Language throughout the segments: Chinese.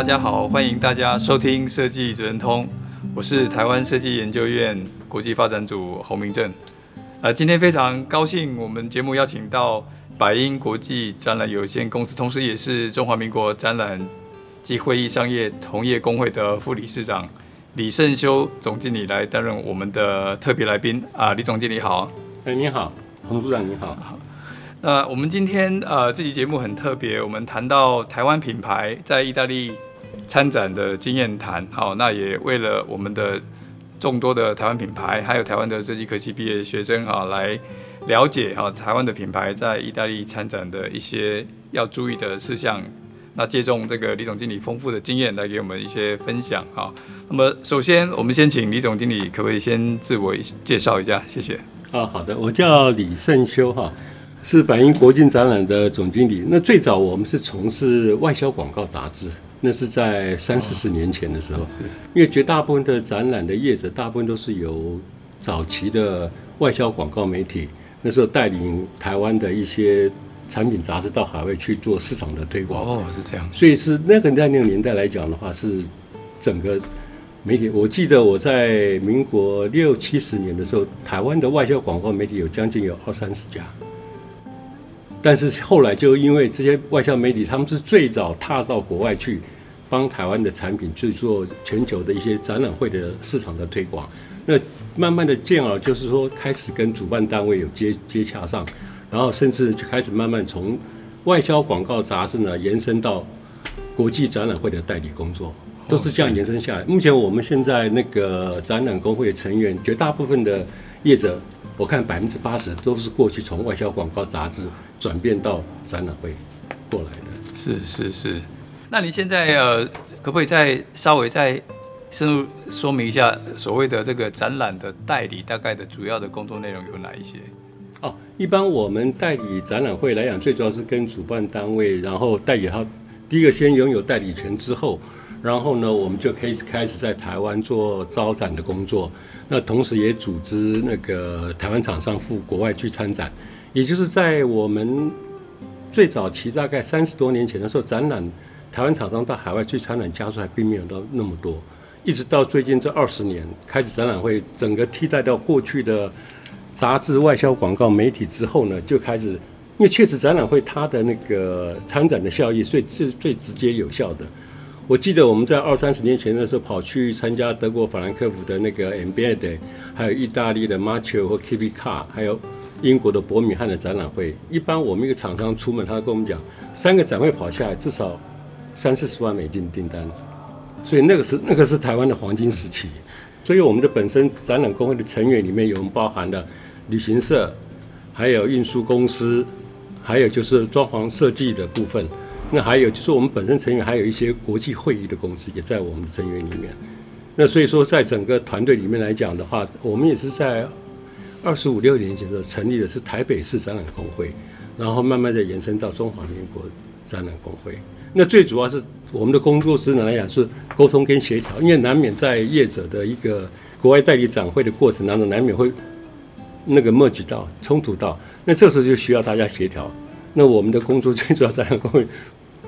大家好，欢迎大家收听设计职人通，我是台湾设计研究院国际发展组侯明正。呃，今天非常高兴，我们节目邀请到百英国际展览有限公司，同时也是中华民国展览及会议商业同业工会的副理事长李胜修总经理来担任我们的特别来宾啊，李总经理好。哎，你好，洪组长你好。那我们今天呃这期节目很特别，我们谈到台湾品牌在意大利参展的经验谈，好，那也为了我们的众多的台湾品牌，还有台湾的设计科系毕业学生啊，来了解哈台湾的品牌在意大利参展的一些要注意的事项。那借重这个李总经理丰富的经验，来给我们一些分享啊。那么首先，我们先请李总经理，可不可以先自我介绍一下？谢谢。啊，好的，我叫李胜修哈。是百英国际展览的总经理。那最早我们是从事外销广告杂志，那是在三四十年前的时候。因为绝大部分的展览的业者，大部分都是由早期的外销广告媒体，那时候带领台湾的一些产品杂志到海外去做市场的推广。哦，是这样。所以是那个在那个年代来讲的话，是整个媒体。我记得我在民国六七十年的时候，台湾的外销广告媒体有将近有二三十家。但是后来就因为这些外销媒体，他们是最早踏到国外去，帮台湾的产品去做全球的一些展览会的市场的推广。那慢慢的进而就是说开始跟主办单位有接接洽上，然后甚至就开始慢慢从外销广告杂志呢延伸到国际展览会的代理工作，都是这样延伸下来。目前我们现在那个展览工会的成员，绝大部分的业者。我看百分之八十都是过去从外销广告杂志转变到展览会过来的。是是是。那你现在呃，可不可以再稍微再深入说明一下所谓的这个展览的代理大概的主要的工作内容有哪一些？哦，一般我们代理展览会来讲，最主要是跟主办单位，然后代理他第一个先拥有代理权之后，然后呢，我们就可以开始在台湾做招展的工作。那同时也组织那个台湾厂商赴国外去参展，也就是在我们最早期大概三十多年前的时候，展览台湾厂商到海外去参展家数还并没有到那么多，一直到最近这二十年开始展览会整个替代掉过去的杂志外销广告媒体之后呢，就开始，因为确实展览会它的那个参展的效益最最最直接有效的。我记得我们在二三十年前的时候跑去参加德国法兰克福的那个 Embed，还有意大利的 Marchio 和 Kibikar，还有英国的伯明翰的展览会。一般我们一个厂商出门，他跟我们讲，三个展会跑下来至少三四十万美金订单，所以那个是那个是台湾的黄金时期。所以我们的本身展览工会的成员里面有包含了旅行社，还有运输公司，还有就是装潢设计的部分。那还有就是我们本身成员还有一些国际会议的公司也在我们的成员里面。那所以说，在整个团队里面来讲的话，我们也是在二十五六年前的成立的是台北市展览工会，然后慢慢的延伸到中华民国展览工会。那最主要是我们的工作职能来讲是沟通跟协调，因为难免在业者的一个国外代理展会的过程当中，难免会那个 merge 到冲突到，那这时候就需要大家协调。那我们的工作 最主要展览工会。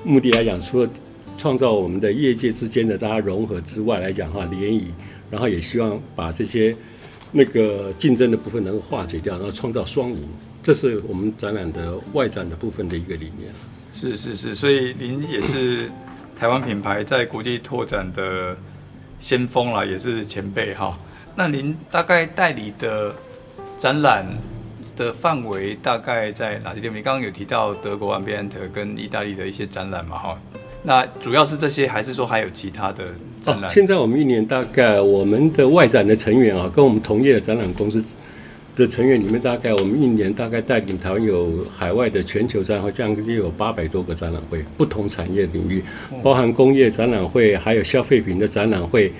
目的来讲，除了创造我们的业界之间的大家融合之外来讲哈，联谊，然后也希望把这些那个竞争的部分能够化解掉，然后创造双赢，这是我们展览的外展的部分的一个理念。是是是，所以您也是台湾品牌在国际拓展的先锋啦，也是前辈哈。那您大概代理的展览？的范围大概在哪些地方？你刚刚有提到德国 Ambiente 跟意大利的一些展览嘛，哈，那主要是这些，还是说还有其他的展览？哦，现在我们一年大概我们的外展的成员啊，跟我们同业的展览公司的成员里面，大概我们一年大概带领台湾有海外的全球展览会，将近有八百多个展览会，不同产业领域，包含工业展览会，还有消费品的展览会，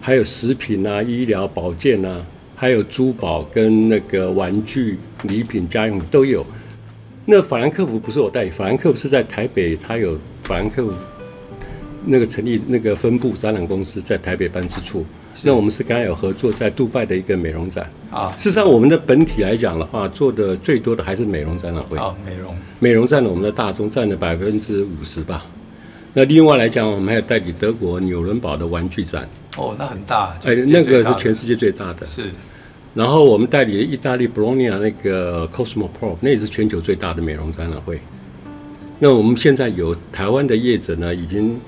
还有食品啊、医疗保健啊，还有珠宝跟那个玩具、礼品、家用都有。那法兰克福不是我代理，法兰克福是在台北，它有法兰克福那个成立那个分部展览公司在台北办事处。那我们是刚刚有合作在杜拜的一个美容展啊。事实上，我们的本体来讲的话，做的最多的还是美容展览会。啊，美容美容占了我们的大宗占了百分之五十吧。那另外来讲，我们还有代理德国纽伦堡的玩具展。哦，那很大。哎，那个是全世界最大的。是。然后我们代理意大利博洛尼亚那个 Cosmoprof，那也是全球最大的美容展览会。那我们现在有台湾的业者呢，已经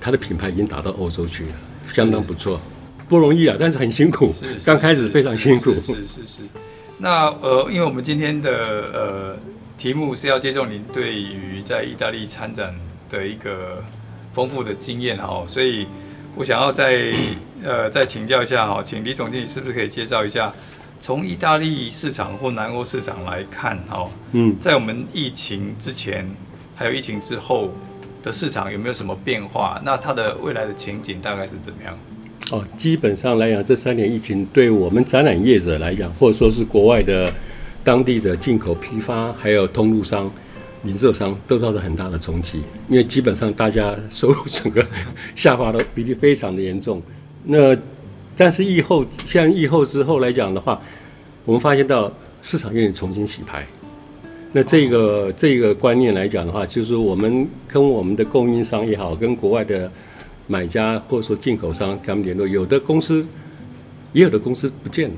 他的品牌已经打到欧洲去了，相当不错，不容易啊，但是很辛苦。是，刚开始非常辛苦。是是是，是，是。那呃，因为我们今天的呃题目是要接受您对于在意大利参展的一个丰富的经验哈，所以我想要再。呃，再请教一下哈，请李总经理是不是可以介绍一下，从意大利市场或南欧市场来看哈，嗯，在我们疫情之前还有疫情之后的市场有没有什么变化？那它的未来的前景大概是怎么样？哦，基本上来讲，这三年疫情对我们展览业者来讲，或者说是国外的当地的进口批发还有通路商。零售商都造成很大的冲击，因为基本上大家收入整个下滑的比例非常的严重。那但是疫后，像疫后之后来讲的话，我们发现到市场愿意重新洗牌。那这个这个观念来讲的话，就是我们跟我们的供应商也好，跟国外的买家或者说进口商他们联络，有的公司也有的公司不见了。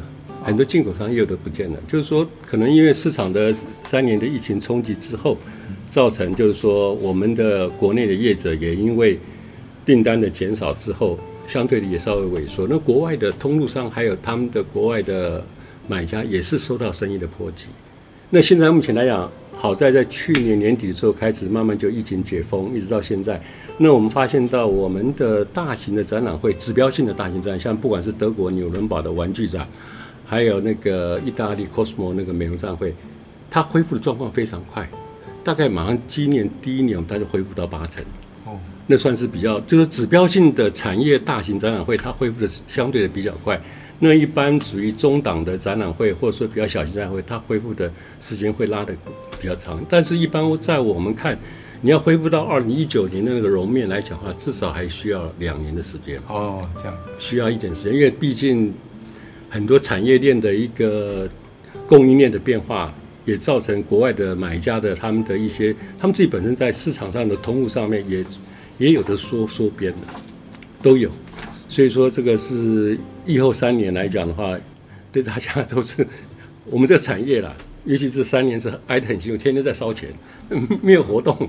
很多进口商也有的不见了，就是说，可能因为市场的三年的疫情冲击之后，造成就是说，我们的国内的业者也因为订单的减少之后，相对的也稍微萎缩。那国外的通路商还有他们的国外的买家也是受到生意的波及。那现在目前来讲，好在在去年年底的时候开始慢慢就疫情解封，一直到现在。那我们发现到我们的大型的展览会，指标性的大型展，像不管是德国纽伦堡的玩具展。还有那个意大利 Cosmo 那个美容展会，它恢复的状况非常快，大概马上今年第一年，它就恢复到八成。哦，那算是比较，就是指标性的产业大型展览会，它恢复的相对的比较快。那一般属于中档的展览会，或者说比较小型展览会，它恢复的时间会拉的比较长。但是，一般在我们看，你要恢复到二零一九年的那个容面来讲的话，至少还需要两年的时间。哦，这样子，需要一点时间，因为毕竟。很多产业链的一个供应链的变化，也造成国外的买家的他们的一些，他们自己本身在市场上的通路上面也也有的缩缩编的，都有。所以说这个是疫后三年来讲的话，对大家都是我们这个产业啦，尤其是三年是挨得很辛苦，天天在烧钱，没有活动。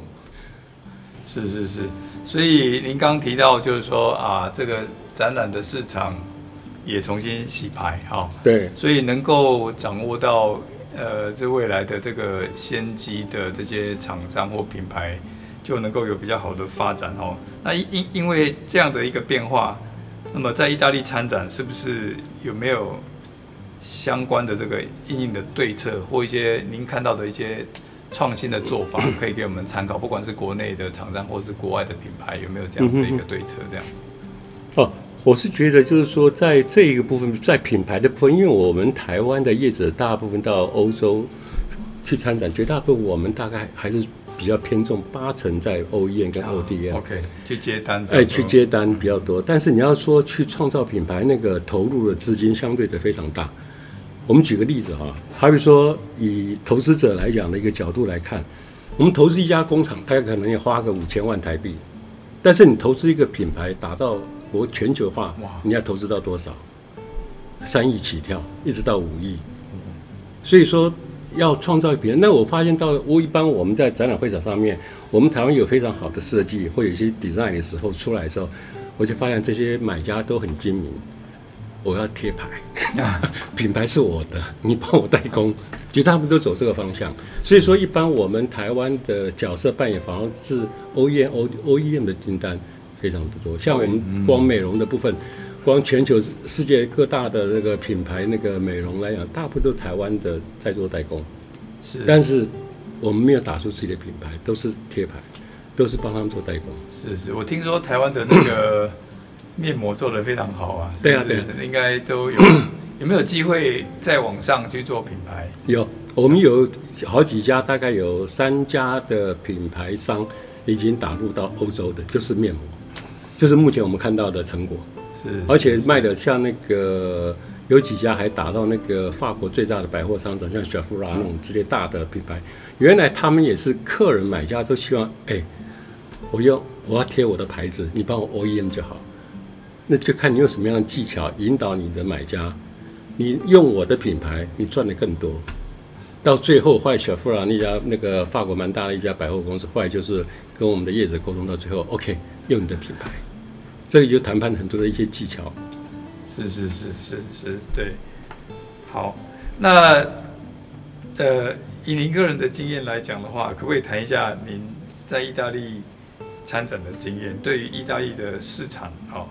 是是是，所以您刚提到就是说啊，这个展览的市场。也重新洗牌哈，对，所以能够掌握到呃这未来的这个先机的这些厂商或品牌，就能够有比较好的发展哦。那因因为这样的一个变化，那么在意大利参展是不是有没有相关的这个应用的对策或一些您看到的一些创新的做法，可以给我们参考？不管是国内的厂商或是国外的品牌，有没有这样的一个对策？这样子哦。我是觉得，就是说，在这一个部分，在品牌的部分，因为我们台湾的业者大部分到欧洲去参展，绝大部分我们大概还是比较偏重八成在 OEM 跟 ODM。OK，去接单。哎，去接单比较多。但是你要说去创造品牌，那个投入的资金相对的非常大。我们举个例子哈，好比说以投资者来讲的一个角度来看，我们投资一家工厂，大概可能要花个五千万台币。但是你投资一个品牌，达到国全球化，你要投资到多少？三亿起跳，一直到五亿。所以说要创造别人。那我发现到我一般我们在展览会场上面，我们台湾有非常好的设计，或有一些 design 的时候出来的时候，我就发现这些买家都很精明。我要贴牌，品牌是我的，你帮我代工，其实他们都走这个方向。所以说，一般我们台湾的角色扮演反而是 OEM、OEM 的订单。非常不多，像我们光美容的部分，光全球世界各大的那个品牌那个美容来讲，大部分都台湾的在做代工，是，但是我们没有打出自己的品牌，都是贴牌，都是帮他们做代工。是是，我听说台湾的那个面膜做的非常好啊，对啊对，应该都有 有没有机会在网上去做品牌？有，我们有好几家，大概有三家的品牌商已经打入到欧洲的，就是面膜，这是目前我们看到的成果。是，而且卖的像那个有几家还打到那个法国最大的百货商场，像雪芙兰那种之类大的品牌。原来他们也是客人买家都希望，哎，我用我要贴我的牌子，你帮我 OEM 就好。那就看你用什么样的技巧引导你的买家，你用我的品牌，你赚的更多。到最后，后来雪芙兰那家那个法国蛮大的一家百货公司，后来就是跟我们的业者沟通到最后，OK，用你的品牌。这里就谈判很多的一些技巧，是是是是是，对。好，那呃，以您个人的经验来讲的话，可不可以谈一下您在意大利参展的经验？对于意大利的市场，哈、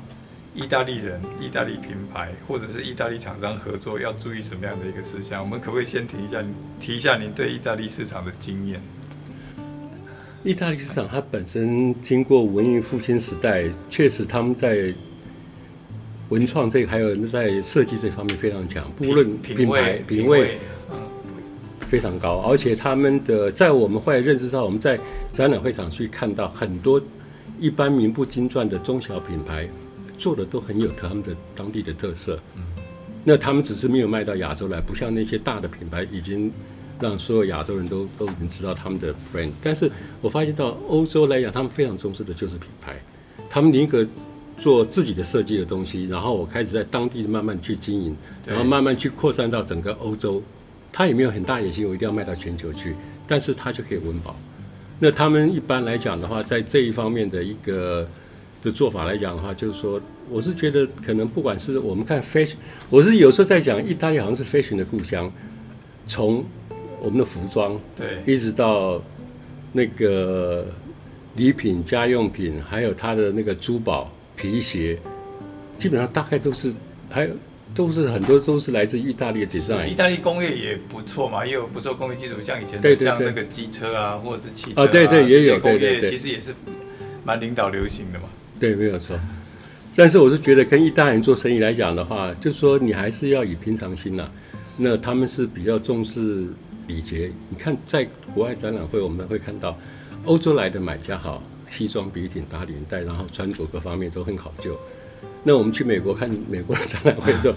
意大利人、意大利品牌或者是意大利厂商合作要注意什么样的一个事项？我们可不可以先停一下，提一下您对意大利市场的经验？意大利市场，它本身经过文艺复兴时代，确实他们在文创这个还有在设计这方面非常强，不论品牌品味非常高，而且他们的在我们后来认知上，我们在展览会场去看到很多一般名不经传的中小品牌做的都很有他们的当地的特色。那他们只是没有卖到亚洲来，不像那些大的品牌已经。让所有亚洲人都都已经知道他们的 brand，但是我发现到欧洲来讲，他们非常重视的就是品牌，他们宁可做自己的设计的东西，然后我开始在当地慢慢去经营，然后慢慢去扩散到整个欧洲。他也没有很大野心，我一定要卖到全球去，但是他就可以温饱。那他们一般来讲的话，在这一方面的一个的做法来讲的话，就是说，我是觉得可能不管是我们看 fashion，我是有时候在讲意大利好像是 fashion 的故乡，从我们的服装，对，一直到那个礼品、家用品，还有他的那个珠宝、皮鞋，基本上大概都是，还有都是很多都是来自意大利的 design。意大利工业也不错嘛，也有不错工业基础，像以前对对对像那个机车啊，或者是汽车啊，啊对对也有工业，其实也是蛮领导流行的嘛。对，没有错。但是我是觉得跟意大利人做生意来讲的话，就是说你还是要以平常心呐、啊。那他们是比较重视。礼节，你看，在国外展览会，我们会看到欧洲来的买家，好，西装笔挺、打领带，然后穿着各方面都很考究。那我们去美国看美国的展览会，就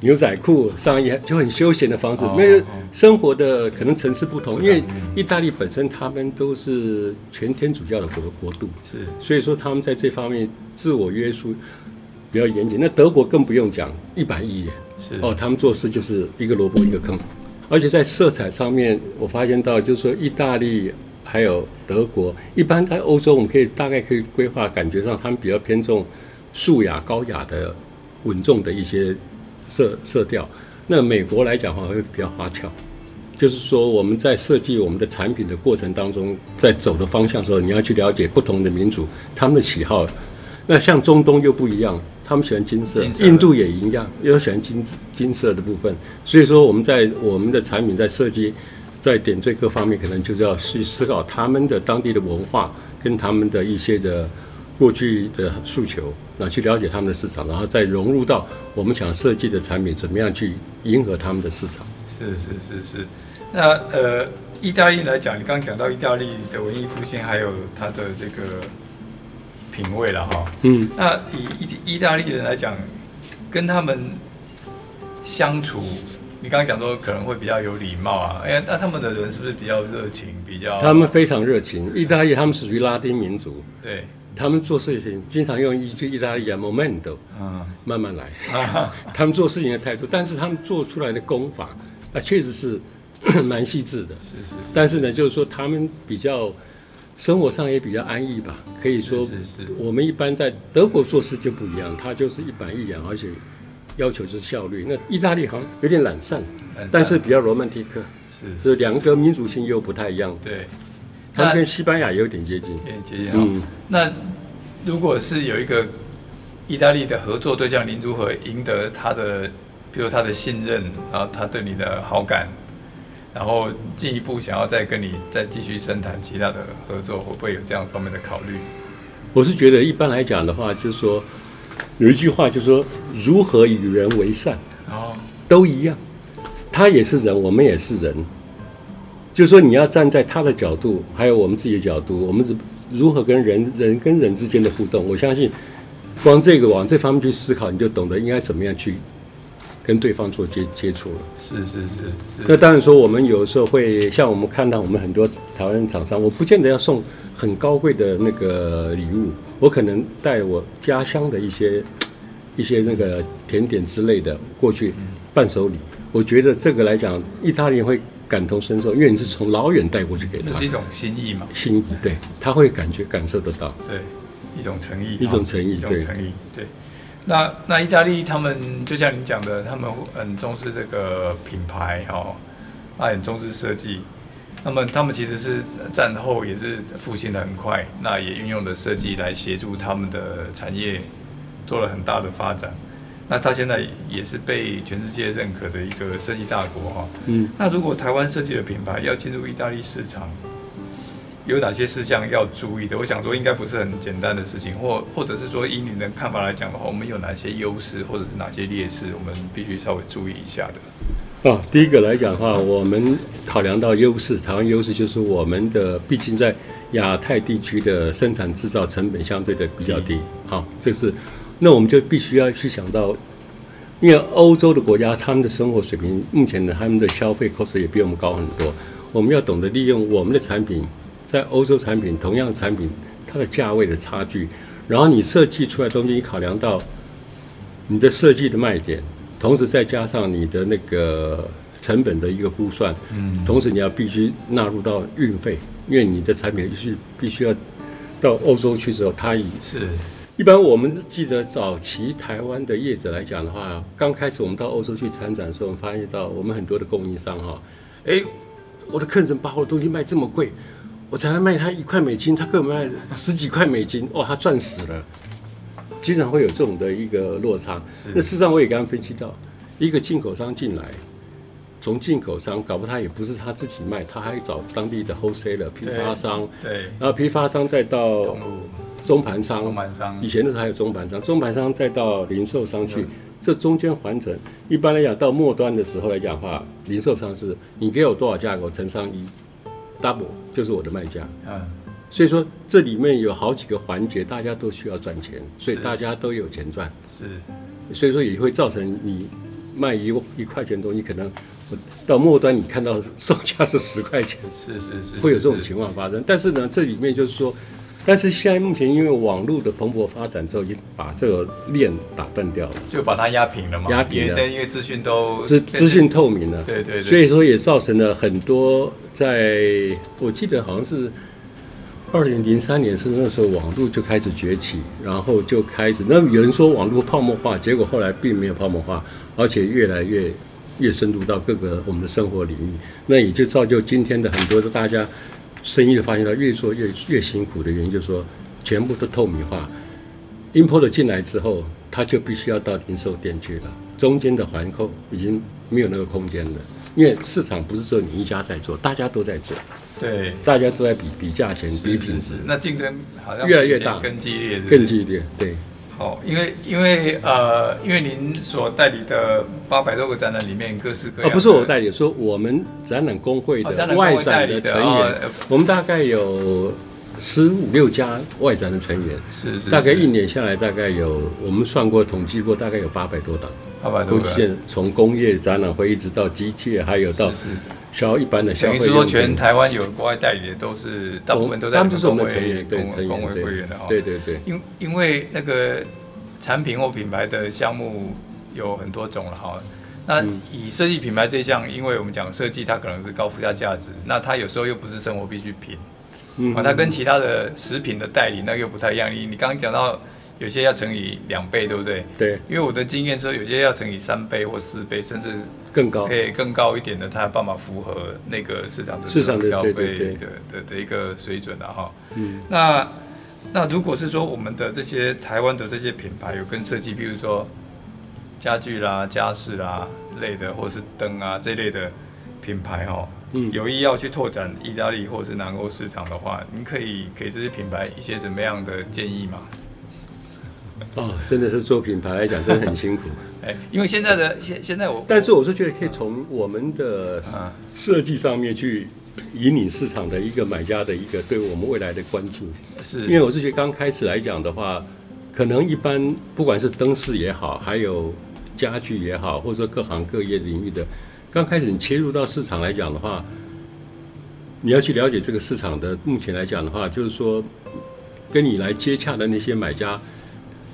牛仔裤、上衣，就很休闲的方式。因为生活的可能层次不同，因为意大利本身他们都是全天主教的国国度，是，所以说他们在这方面自我约束比较严谨。那德国更不用讲，一板一眼，是哦，他们做事就是一个萝卜一个坑。而且在色彩上面，我发现到就是说，意大利还有德国，一般在欧洲，我们可以大概可以规划，感觉上他们比较偏重素雅、高雅的、稳重的一些色色调。那美国来讲的话，会比较花俏，就是说我们在设计我们的产品的过程当中，在走的方向的时候，你要去了解不同的民族他们的喜好。那像中东又不一样。他们喜欢金色，印度也一样，也有喜欢金金色的部分。所以说，我们在我们的产品在设计、在点缀各方面，可能就是要去思考他们的当地的文化跟他们的一些的过去的诉求，那去了解他们的市场，然后再融入到我们想设计的产品，怎么样去迎合他们的市场。是是是是。那呃，意大利来讲，你刚刚讲到意大利的文艺复兴，还有它的这个。品味了哈，嗯，那以意意大利人来讲，跟他们相处，你刚刚讲说可能会比较有礼貌啊，哎，那他们的人是不是比较热情？比较他们非常热情。意大利他们是属于拉丁民族，对，他们做事情经常用一句意大利语 “momento”，嗯，慢慢来。啊、他们做事情的态度，但是他们做出来的功法啊，确实是 蛮细致的。是是是。但是呢，就是说他们比较。生活上也比较安逸吧，可以说，我们一般在德国做事就不一样，他就是一板一眼，而且要求是效率。那意大利好像有点懒散，但是比较罗曼蒂克，是，是。两个民族性又不太一样。对，他们跟西班牙也有点接近，接近。嗯，那如果是有一个意大利的合作对象，您如何赢得他的，比如他的信任，然后他对你的好感，然后进一步想要再跟你再继续深谈其他的合作，会不会有这样方面的考虑？我是觉得一般来讲的话，就是说有一句话，就是说如何与人为善，哦，都一样，他也是人，我们也是人。就是说，你要站在他的角度，还有我们自己的角度，我们是如何跟人人跟人之间的互动？我相信，光这个往这方面去思考，你就懂得应该怎么样去跟对方做接接触了。是是是是。那当然说，我们有时候会像我们看到我们很多台湾厂商，我不见得要送很高贵的那个礼物，我可能带我家乡的一些一些那个甜点之类的过去伴手礼。我觉得这个来讲，意大利人会。感同身受，因为你是从老远带过去给他，这是一种心意嘛？心意，对，他会感觉感受得到，对，一种诚意，一种诚意，一种诚意，对。那那意大利他们就像你讲的，他们很重视这个品牌哦，他很重视设计。那么他们其实是战后也是复兴的很快，那也运用了设计来协助他们的产业做了很大的发展。那他现在也是被全世界认可的一个设计大国哈。嗯。那如果台湾设计的品牌要进入意大利市场，有哪些事项要注意的？我想说应该不是很简单的事情，或或者是说以你的看法来讲的话，我们有哪些优势，或者是哪些劣势，我们必须稍微注意一下的。哦，第一个来讲的话，我们考量到优势，台湾优势就是我们的毕竟在亚太地区的生产制造成本相对的比较低。好，这是。那我们就必须要去想到，因为欧洲的国家，他们的生活水平目前的他们的消费 cost 也比我们高很多。我们要懂得利用我们的产品，在欧洲产品同样的产品，它的价位的差距，然后你设计出来的东西，你考量到你的设计的卖点，同时再加上你的那个成本的一个估算，嗯，同时你要必须纳入到运费，因为你的产品是必须要到欧洲去之后，它已是。一般我们记得早期台湾的业者来讲的话，刚开始我们到欧洲去参展的时候，我们发现到我们很多的供应商哈，哎，我的客人把我的东西卖这么贵，我才卖他一块美金，他给我卖十几块美金，哇，他赚死了，经常会有这种的一个落差。那事实上我也刚刚分析到，一个进口商进来，从进口商搞不他也不是他自己卖，他还找当地的 wholesaler 批发商，对，然后批发商再到。中盘商，以前的时候还有中盘商，中盘商再到零售商去，这中间环程，一般来讲到末端的时候来讲的话，零售商是你给我多少价格，乘上一，double 就是我的卖价。嗯，所以说这里面有好几个环节，大家都需要赚钱，所以大家都有钱赚。是，所以说也会造成你卖一一块钱东西，可能到末端你看到售价是十块钱。是是是，会有这种情况发生。但是呢，这里面就是说。但是现在目前因为网络的蓬勃发展之后，已经把这个链打断掉了，就把它压平了嘛。压平了，因为资讯都资资讯透明了。对对对。所以说也造成了很多，在我记得好像是二零零三年是那时候网络就开始崛起，然后就开始那有人说网络泡沫化，结果后来并没有泡沫化，而且越来越越深入到各个我们的生活领域，那也就造就今天的很多的大家。生意的发现到越做越越辛苦的原因，就是说全部都透明化，import 进来之后，他就必须要到零售店去了，中间的环扣已经没有那个空间了，因为市场不是只有你一家在做，大家都在做，对，大家都在比比价钱、比品质，那竞争好像越来越大，更激烈，更激烈，对。哦，因为因为呃，因为您所代理的八百多个展览里面，各式各样不是我代理，说我们展览工会的外展的成员，我们大概有十五六家外展的成员，是是，大概一年下来，大概有我们算过统计过，大概有八百多档，八百多个，从工业展览会一直到机械，还有到。销一般的消费，等于说全台湾有国外代理的都是大部分都在我们成员对工会会员的哈。对对对。因因为那个产品或品牌的项目有很多种了哈。那以设计品牌这项，因为我们讲设计，它可能是高附加价值，那它有时候又不是生活必需品，嗯，它跟其他的食品的代理那又不太一样。你你刚刚讲到。有些要乘以两倍，对不对？对，因为我的经验是，有些要乘以三倍或四倍，甚至更高，诶，更高一点的，它有办法符合那个市场的市场消费的的的一个水准的哈。嗯，那那如果是说我们的这些台湾的这些品牌有跟设计，比如说家具啦、家饰啦类的，或是灯啊这类的品牌哦，嗯，有意要去拓展意大利或是南欧市场的话，您可以给这些品牌一些什么样的建议吗？哦，真的是做品牌来讲，真的很辛苦。哎，因为现在的现现在我，但是我是觉得可以从我们的设计上面去引领市场的一个买家的一个对我们未来的关注。是，因为我是觉得刚开始来讲的话，可能一般不管是灯饰也好，还有家具也好，或者说各行各业领域的，刚开始你切入到市场来讲的话，你要去了解这个市场的目前来讲的话，就是说跟你来接洽的那些买家。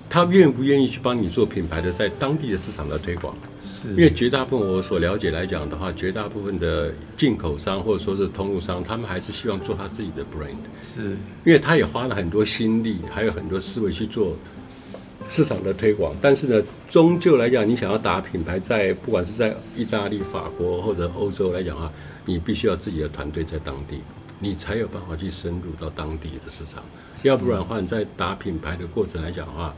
他愿不愿意去帮你做品牌的在当地的市场的推广？是，因为绝大部分我所了解来讲的话，绝大部分的进口商或者说是通路商，他们还是希望做他自己的 brand。是，因为他也花了很多心力，还有很多思维去做市场的推广。但是呢，终究来讲，你想要打品牌在，在不管是在意大利、法国或者欧洲来讲啊，你必须要自己的团队在当地，你才有办法去深入到当地的市场。要不然的话，你在打品牌的过程来讲的话，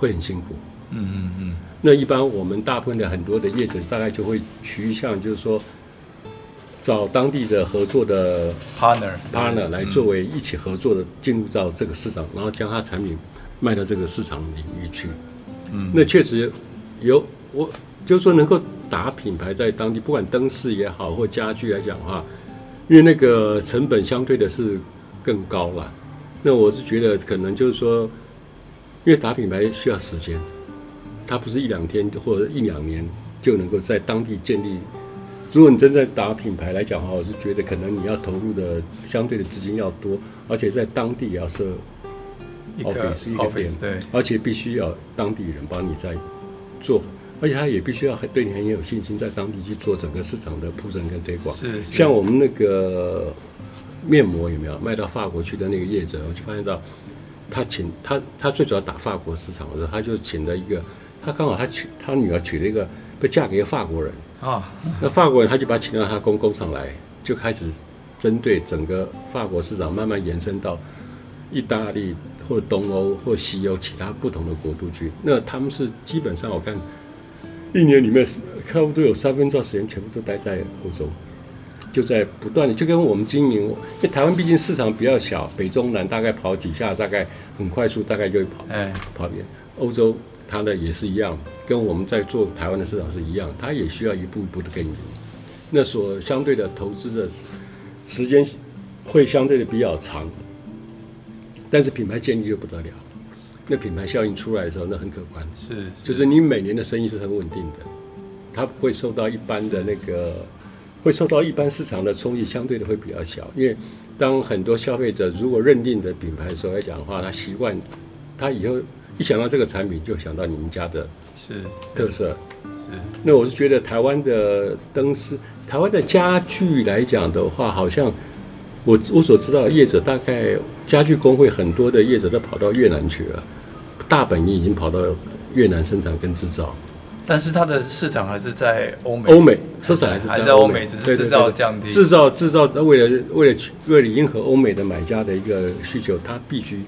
会很辛苦，嗯嗯嗯。那一般我们大部分的很多的业者大概就会趋向，就是说找当地的合作的 partner partner 来作为一起合作的进入到这个市场，然后将他产品卖到这个市场领域去。嗯，那确实有我就是说能够打品牌在当地，不管灯饰也好或家具来讲的话，因为那个成本相对的是更高了。那我是觉得可能就是说。因为打品牌需要时间，它不是一两天或者一两年就能够在当地建立。如果你真在打品牌来讲的话，我是觉得可能你要投入的相对的资金要多，而且在当地也要设 office 一个点，对，而且必须要当地人帮你在做，而且他也必须要对你很有信心，在当地去做整个市场的铺陈跟推广。是，是，像我们那个面膜有没有卖到法国去的那个业者，我就发现到。他请他，他最主要打法国市场的时候，他就请了一个，他刚好他娶他女儿娶了一个，被嫁给一个法国人啊。那法国人他就把他请到他公公上来，就开始针对整个法国市场慢慢延伸到意大利或东欧或西欧其他不同的国度去。那他们是基本上我看一年里面差不多有三分之二时间全部都待在欧洲。就在不断的，就跟我们经营，因为台湾毕竟市场比较小，北中南大概跑几下，大概很快速，大概就会跑，哎，跑遍欧洲，它的也是一样，跟我们在做台湾的市场是一样，它也需要一步一步的耕耘，那所相对的投资的时间会相对的比较长，但是品牌建立就不得了，那品牌效应出来的时候，那很可观，是，是，就是你每年的生意是很稳定的，它不会受到一般的那个。会受到一般市场的冲击，相对的会比较小。因为当很多消费者如果认定的品牌的时候来讲的话，他习惯，他以后一想到这个产品，就想到你们家的是特色。是，是。那我是觉得台湾的灯饰、台湾的家具来讲的话，好像我我所知道的业者大概家具工会很多的业者都跑到越南去了，大本营已经跑到越南生产跟制造。但是它的市场还是在欧美，欧美市场还是在欧美，只是制造降低，制造制造为了为了为了迎合欧美的买家的一个需求，它必须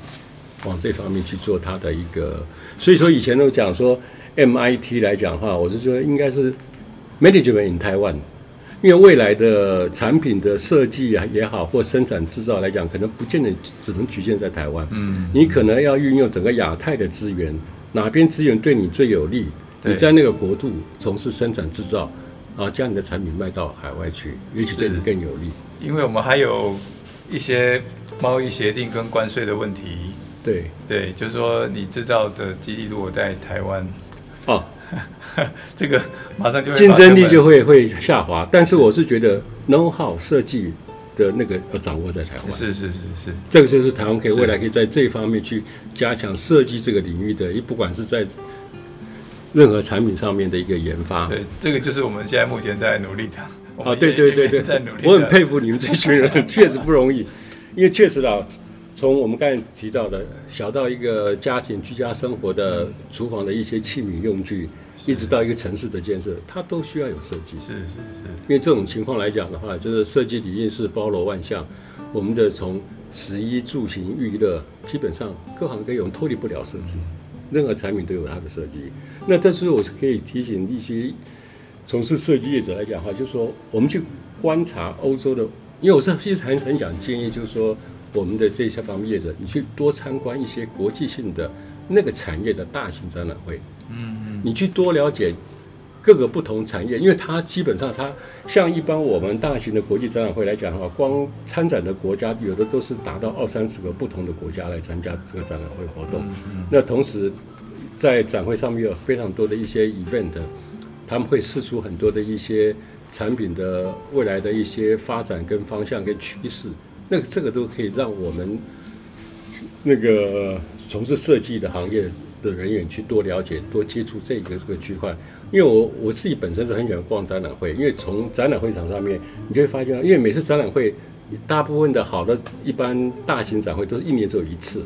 往这方面去做它的一个。所以说以前都讲说 MIT 来讲的话，我是说应该是 Management in Taiwan，因为未来的产品的设计啊也好，或生产制造来讲，可能不见得只能局限在台湾，嗯，你可能要运用整个亚太的资源，哪边资源对你最有利？你在那个国度从事生产制造，啊，将你的产品卖到海外去，也许对你更有利。因为我们还有一些贸易协定跟关税的问题。对对，就是说你制造的基地如果在台湾，哦，这个马上就会竞争力就会会下滑。但是我是觉得 know how 设计的那个要掌握在台湾。是是是是，这个就是台湾可以未来可以在这一方面去加强设计这个领域的，不管是在。任何产品上面的一个研发，对，这个就是我们现在目前在努力的。啊，对对对对，在努力。我很佩服你们这群人，确实不容易。因为确实啊，从我们刚才提到的小到一个家庭居家生活的厨房的一些器皿用具，一直到一个城市的建设，它都需要有设计。是是是。因为这种情况来讲的话，就是设计理念是包罗万象。我们的从食衣住行娱乐，基本上各行各业我们脱离不了设计，任何产品都有它的设计。那但是我是可以提醒一些从事设计业者来讲的话，就是说我们去观察欧洲的，因为我是其实很很想建议，就是说我们的这些方面业者，你去多参观一些国际性的那个产业的大型展览会，嗯嗯，你去多了解。各个不同产业，因为它基本上它像一般我们大型的国际展览会来讲的话，光参展的国家有的都是达到二三十个不同的国家来参加这个展览会活动。那同时在展会上面有非常多的一些 event，他们会试出很多的一些产品的未来的一些发展跟方向跟趋势。那个这个都可以让我们那个从事设计的行业的人员去多了解、多接触这个这个区块。因为我我自己本身是很喜欢逛展览会，因为从展览会场上面，你就会发现，因为每次展览会，大部分的好的一般大型展会都是一年只有一次，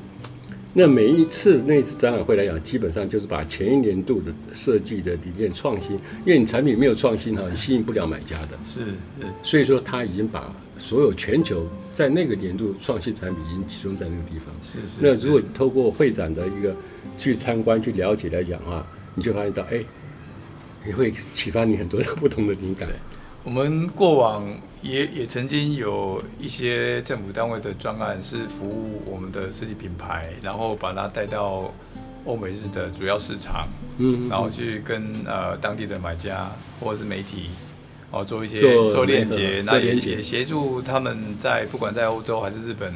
那每一次那一次展览会来讲，基本上就是把前一年度的设计的理念创新，因为你产品没有创新哈，你吸引不了买家的。是是，所以说他已经把所有全球在那个年度创新产品已经集中在那个地方。是是。那如果你透过会展的一个去参观去了解来讲的话，你就发现到哎。也会启发你很多不同的灵感。我们过往也也曾经有一些政府单位的专案，是服务我们的设计品牌，然后把它带到欧美日的主要市场，嗯，然后去跟呃当地的买家或者是媒体哦做一些做，链接，那也也协助他们在不管在欧洲还是日本，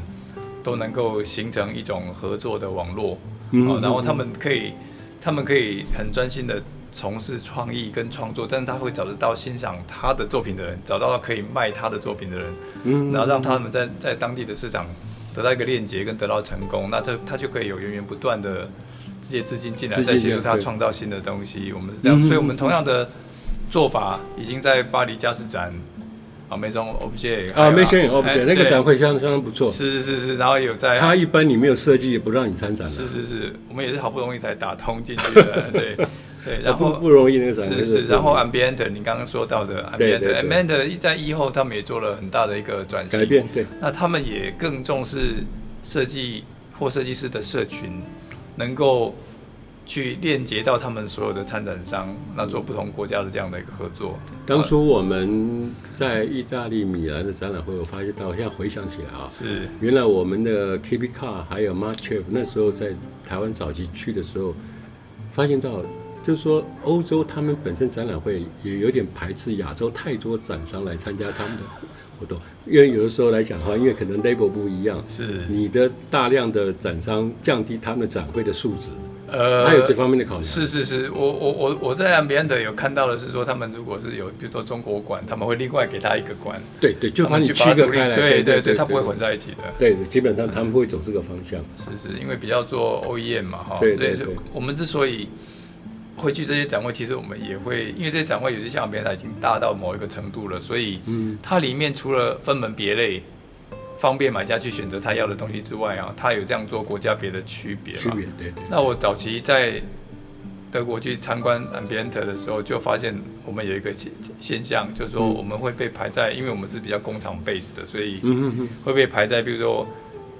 都能够形成一种合作的网络，嗯，哦，然后他们可以他们可以很专心的。从事创意跟创作，但是他会找得到欣赏他的作品的人，找到可以卖他的作品的人，嗯，然后让他们在在当地的市场得到一个链接跟得到成功，那他他就可以有源源不断的这些资金进来，再协助他创造新的东西。我们是这样，所以我们同样的做法已经在巴黎佳士展啊，Maison Objet 啊，Maison Objet 那个展会相相当不错，是是是是，然后有在他一般你没有设计也不让你参展，是是是，我们也是好不容易才打通进去的，对。对，然后不不容易那个是是，然后 Ambient 你刚刚说到的 Ambient，Ambient 在疫后他们也做了很大的一个转型改变，对，那他们也更重视设计或设计师的社群，能够去链接到他们所有的参展商，那做不同国家的这样的一个合作。当初我们在意大利米兰的展览会，我发现到现在回想起来啊，是原来我们的 KB Car 还有 Marc Chef 那时候在台湾早期去的时候，发现到。就是说，欧洲他们本身展览会也有点排斥亚洲太多展商来参加他们的活动，因为有的时候来讲的话，因为可能 label 不一样，是。你的大量的展商降低他们的展会的素质，呃，还有这方面的考虑。是是是，我我我我在 Ambiente 有看到的是说，他们如果是有，比如说中国馆，他们会另外给他一个馆，对对，就把你区隔开来，对对对，他不会混在一起的，对，基本上他们会走这个方向。是是，因为比较做 OEM 嘛，哈，对对对，我们之所以。会去这些展会，其实我们也会，因为这些展会有些像别人已经大到某一个程度了，所以它里面除了分门别类，方便买家去选择他要的东西之外啊，它有这样做国家别的区别。区别对，对，那我早期在德国去参观 Ambiente 的时候，就发现我们有一个现现象，就是说我们会被排在，因为我们是比较工厂 base 的，所以会被排在，比如说。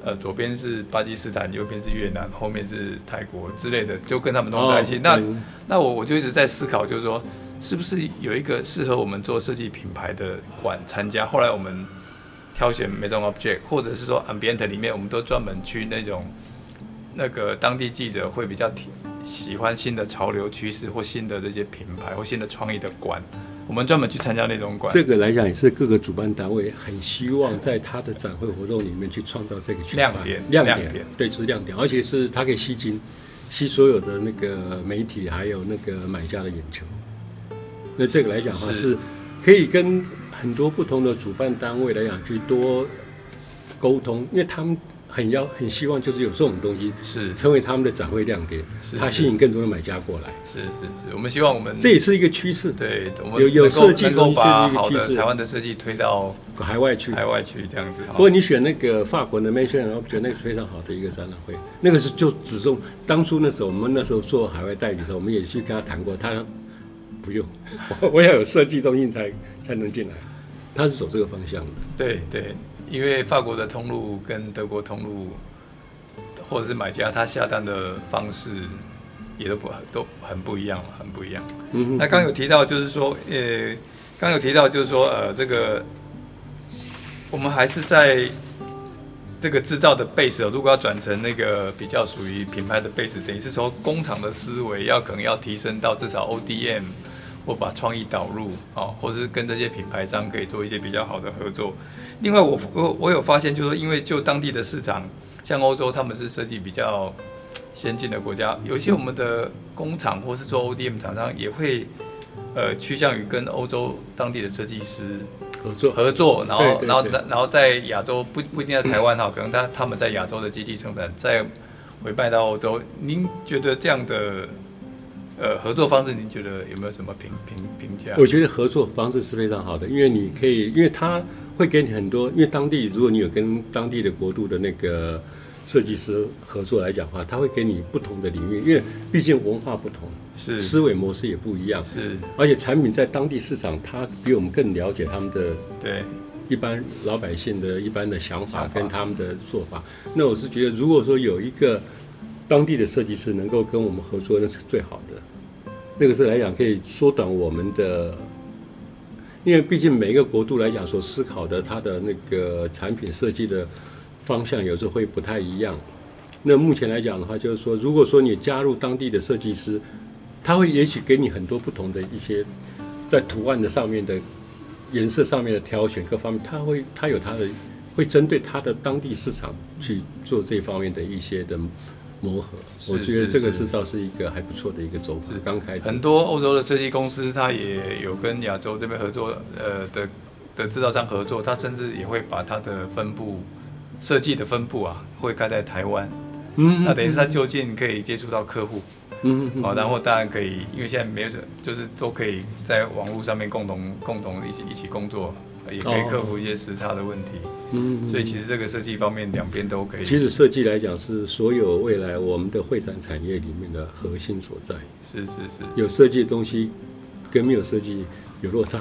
呃，左边是巴基斯坦，右边是越南，后面是泰国之类的，就跟他们弄在一起。Oh, 那、嗯、那我我就一直在思考，就是说，是不是有一个适合我们做设计品牌的馆参加？后来我们挑选 Maison Object，或者是说 Ambiente 里面，我们都专门去那种那个当地记者会比较喜欢新的潮流趋势或新的这些品牌或新的创意的馆。我们专门去参加那种馆，这个来讲也是各个主办单位很希望在他的展会活动里面去创造这个亮点，亮点，对，就是亮点，而且是它可以吸金，吸所有的那个媒体还有那个买家的眼球。那这个来讲的话是可以跟很多不同的主办单位来讲去多沟通，因为他们。很要很希望就是有这种东西是成为他们的展会亮点，是它吸引更多的买家过来。是是是，我们希望我们这也是一个趋势。对，我们有有设计能够把好的台湾的设计推到海外去，海外去这样子。不过你选那个法国的 Maison，我觉得那个是非常好的一个展览会。那个是就只重当初那时候我们那时候做海外代理的时候，我们也去跟他谈过，他不用，我要有设计东西才才能进来。他是走这个方向的。对对。因为法国的通路跟德国通路，或者是买家他下单的方式也都不都很不一样，很不一样。嗯，那刚有提到就是说，呃，刚有提到就是说，呃，这个我们还是在这个制造的 base，如果要转成那个比较属于品牌的 base，等于是说工厂的思维要可能要提升到至少 ODM。或把创意导入啊，或者是跟这些品牌商可以做一些比较好的合作。另外我，我我我有发现，就是说，因为就当地的市场，像欧洲，他们是设计比较先进的国家，有一些我们的工厂或是做 ODM 厂商也会呃趋向于跟欧洲当地的设计师合作合作，然后然后然后在亚洲不不一定在台湾哈，可能他他们在亚洲的基地生产，再回拜到欧洲。您觉得这样的？呃，合作方式您觉得有没有什么评评评价？我觉得合作方式是非常好的，因为你可以，因为他会给你很多，因为当地如果你有跟当地的国度的那个设计师合作来讲的话，他会给你不同的领域，因为毕竟文化不同，是思维模式也不一样，是，而且产品在当地市场，他比我们更了解他们的对一般老百姓的一般的想法跟他们的做法。那我是觉得，如果说有一个当地的设计师能够跟我们合作，那是最好的。那个是来讲可以缩短我们的，因为毕竟每一个国度来讲所思考的它的那个产品设计的方向有时候会不太一样。那目前来讲的话，就是说，如果说你加入当地的设计师，他会也许给你很多不同的一些在图案的上面的颜色上面的挑选各方面，他会他有他的会针对他的当地市场去做这方面的一些的。磨合，我觉得这个是倒是一个还不错的一个走法。刚开始很多欧洲的设计公司，它也有跟亚洲这边合作，呃的的制造商合作，它甚至也会把它的分布设计的分布啊，会开在台湾。嗯，那等于是他就近可以接触到客户。嗯，好，然后当然可以，因为现在没有什，就是都可以在网络上面共同共同一起一起工作。也可以克服一些时差的问题，嗯，所以其实这个设计方面两边都可以。其实设计来讲是所有未来我们的会展产业里面的核心所在。是是是，有设计的东西跟没有设计有落差，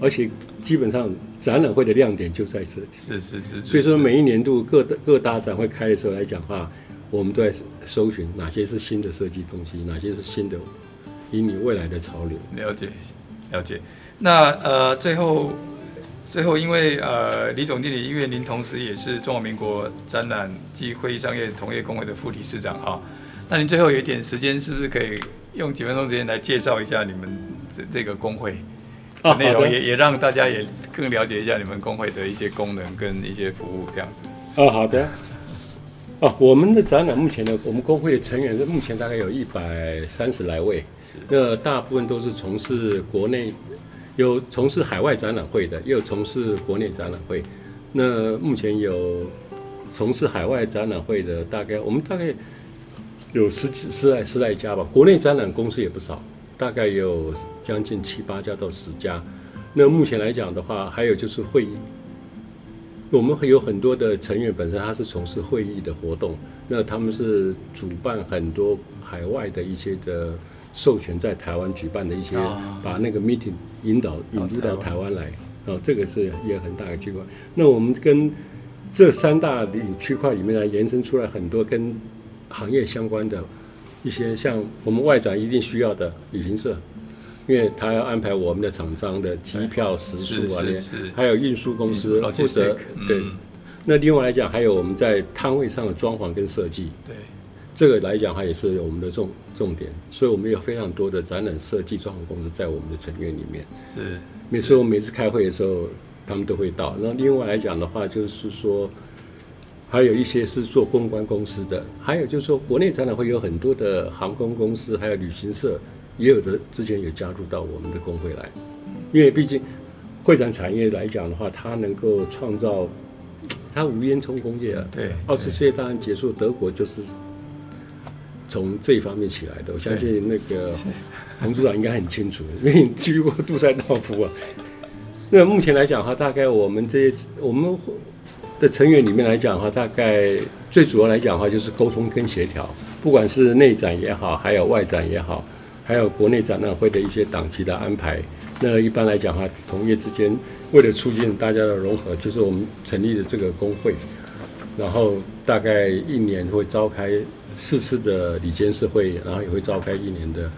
而且基本上展览会的亮点就在设计。是是是，所以说每一年度各各大展会开的时候来讲的话，我们都在搜寻哪些是新的设计东西，哪些是新的引领未来的潮流。了解了解，那呃最后。最后，因为呃，李总经理，因为您同时也是中华民国展览暨会议商业同业工会的副理事长啊，那您最后有一点时间，是不是可以用几分钟时间来介绍一下你们这这个工会的内容，也也让大家也更了解一下你们工会的一些功能跟一些服务这样子。啊，好的。哦，我们的展览目前呢，我们工会的成员是目前大概有一百三十来位，是那大部分都是从事国内。有从事海外展览会的，也有从事国内展览会。那目前有从事海外展览会的，大概我们大概有十几、十来、十来家吧。国内展览公司也不少，大概有将近七八家到十家。那目前来讲的话，还有就是会议，我们会有很多的成员本身他是从事会议的活动，那他们是主办很多海外的一些的。授权在台湾举办的一些，把那个 meeting 引导引入到台湾来，啊，这个是一个很大的区块。那我们跟这三大领区块里面呢延伸出来很多跟行业相关的一些，像我们外展一定需要的旅行社，因为他要安排我们的厂商的机票、食宿啊，还有运输公司负责。对，那另外来讲，还有我们在摊位上的装潢跟设计。对。这个来讲，它也是我们的重重点，所以我们有非常多的展览设计装潢公司在我们的成员里面。是，每次我们每次开会的时候，他们都会到。那另外来讲的话，就是说，还有一些是做公关公司的，还有就是说，国内展览会有很多的航空公司，还有旅行社，也有的之前也加入到我们的工会来。因为毕竟会展产业来讲的话，它能够创造，它无烟囱工业啊。对。二次世界大战结束，德国就是。从这一方面起来的，我相信那个洪组长应该很清楚，因为你去过杜塞道夫啊。那目前来讲的话，大概我们这些我们的成员里面来讲的话，大概最主要来讲的话就是沟通跟协调，不管是内展也好，还有外展也好，还有国内展览会的一些档期的安排。那一般来讲的话，同业之间为了促进大家的融合，就是我们成立的这个工会，然后大概一年会召开四次的理监事会，然后也会召开一年的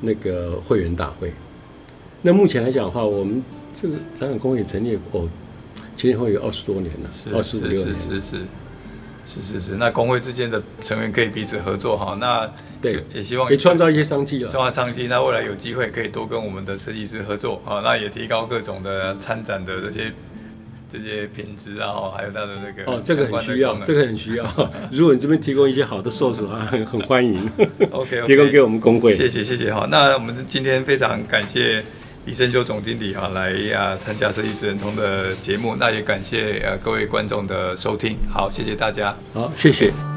那个会员大会。那目前来讲的话，我们这个展览工会成立哦，前前后后有二十多年了，二十五六年了。是是是是是。那工会之间的成员可以彼此合作哈。那对，也希望可以创造一些商机了。创造商机，那未来有机会可以多跟我们的设计师合作啊，那也提高各种的参展的这些这些品质啊，还有它的那个哦，这个很需要，这个很需要。如果你这边提供一些好的受的话，很 很欢迎。OK，, okay 提供给我们工会。谢谢谢谢哈。那我们今天非常感谢。李生修总经理哈来啊参加设计职人通的节目，那也感谢呃各位观众的收听，好，谢谢大家，好，谢谢。